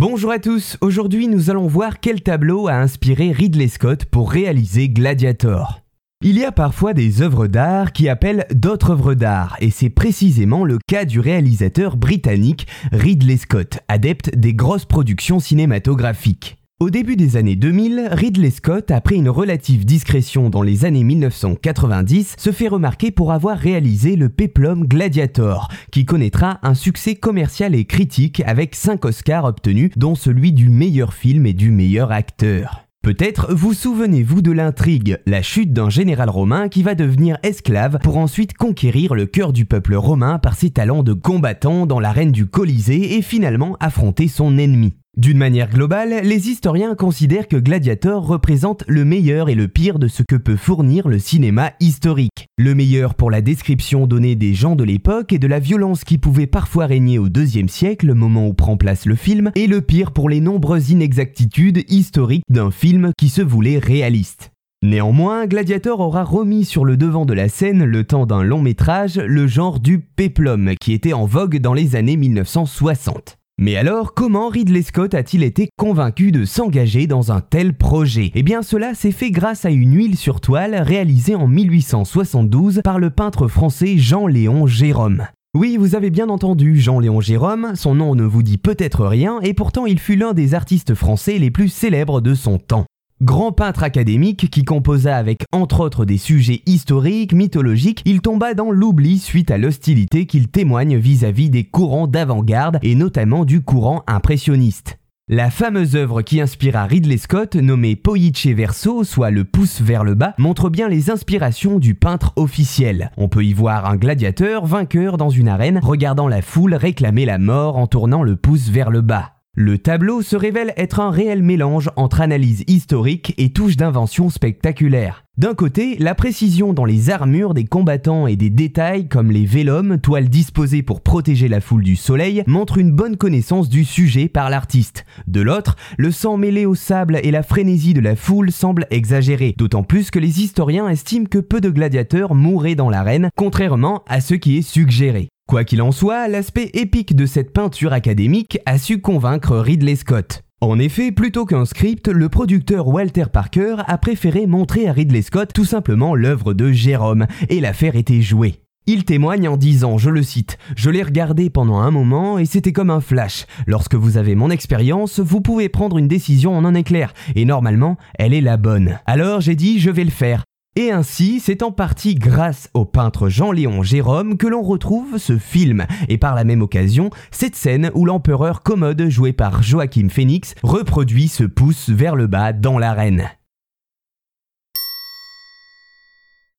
Bonjour à tous, aujourd'hui nous allons voir quel tableau a inspiré Ridley Scott pour réaliser Gladiator. Il y a parfois des œuvres d'art qui appellent d'autres œuvres d'art, et c'est précisément le cas du réalisateur britannique Ridley Scott, adepte des grosses productions cinématographiques. Au début des années 2000, Ridley Scott, après une relative discrétion dans les années 1990, se fait remarquer pour avoir réalisé le péplum Gladiator, qui connaîtra un succès commercial et critique avec 5 Oscars obtenus, dont celui du meilleur film et du meilleur acteur. Peut-être vous souvenez-vous de l'intrigue, la chute d'un général romain qui va devenir esclave pour ensuite conquérir le cœur du peuple romain par ses talents de combattant dans l'arène du Colisée et finalement affronter son ennemi. D'une manière globale, les historiens considèrent que Gladiator représente le meilleur et le pire de ce que peut fournir le cinéma historique. Le meilleur pour la description donnée des gens de l'époque et de la violence qui pouvait parfois régner au deuxième siècle, moment où prend place le film, et le pire pour les nombreuses inexactitudes historiques d'un film qui se voulait réaliste. Néanmoins, Gladiator aura remis sur le devant de la scène, le temps d'un long métrage, le genre du péplum qui était en vogue dans les années 1960. Mais alors, comment Ridley Scott a-t-il été convaincu de s'engager dans un tel projet? Eh bien cela s'est fait grâce à une huile sur toile réalisée en 1872 par le peintre français Jean-Léon Gérôme. Oui, vous avez bien entendu Jean-Léon Gérôme, son nom ne vous dit peut-être rien, et pourtant il fut l'un des artistes français les plus célèbres de son temps. Grand peintre académique qui composa avec entre autres des sujets historiques, mythologiques, il tomba dans l'oubli suite à l'hostilité qu'il témoigne vis-à-vis des courants d'avant-garde et notamment du courant impressionniste. La fameuse œuvre qui inspira Ridley Scott, nommée Poice Verso, soit le pouce vers le bas, montre bien les inspirations du peintre officiel. On peut y voir un gladiateur vainqueur dans une arène, regardant la foule réclamer la mort en tournant le pouce vers le bas. Le tableau se révèle être un réel mélange entre analyse historique et touche d'invention spectaculaire. D'un côté, la précision dans les armures des combattants et des détails comme les vélums, toiles disposées pour protéger la foule du soleil, montre une bonne connaissance du sujet par l'artiste. De l'autre, le sang mêlé au sable et la frénésie de la foule semblent exagérés, d'autant plus que les historiens estiment que peu de gladiateurs mourraient dans l'arène, contrairement à ce qui est suggéré. Quoi qu'il en soit, l'aspect épique de cette peinture académique a su convaincre Ridley Scott. En effet, plutôt qu'un script, le producteur Walter Parker a préféré montrer à Ridley Scott tout simplement l'œuvre de Jérôme, et l'affaire était jouée. Il témoigne en disant, je le cite, Je l'ai regardé pendant un moment et c'était comme un flash. Lorsque vous avez mon expérience, vous pouvez prendre une décision en un éclair, et normalement, elle est la bonne. Alors j'ai dit, je vais le faire. Et ainsi, c'est en partie grâce au peintre Jean-Léon Jérôme que l'on retrouve ce film, et par la même occasion, cette scène où l'empereur commode joué par Joachim Phoenix reproduit ce pouce vers le bas dans l'arène.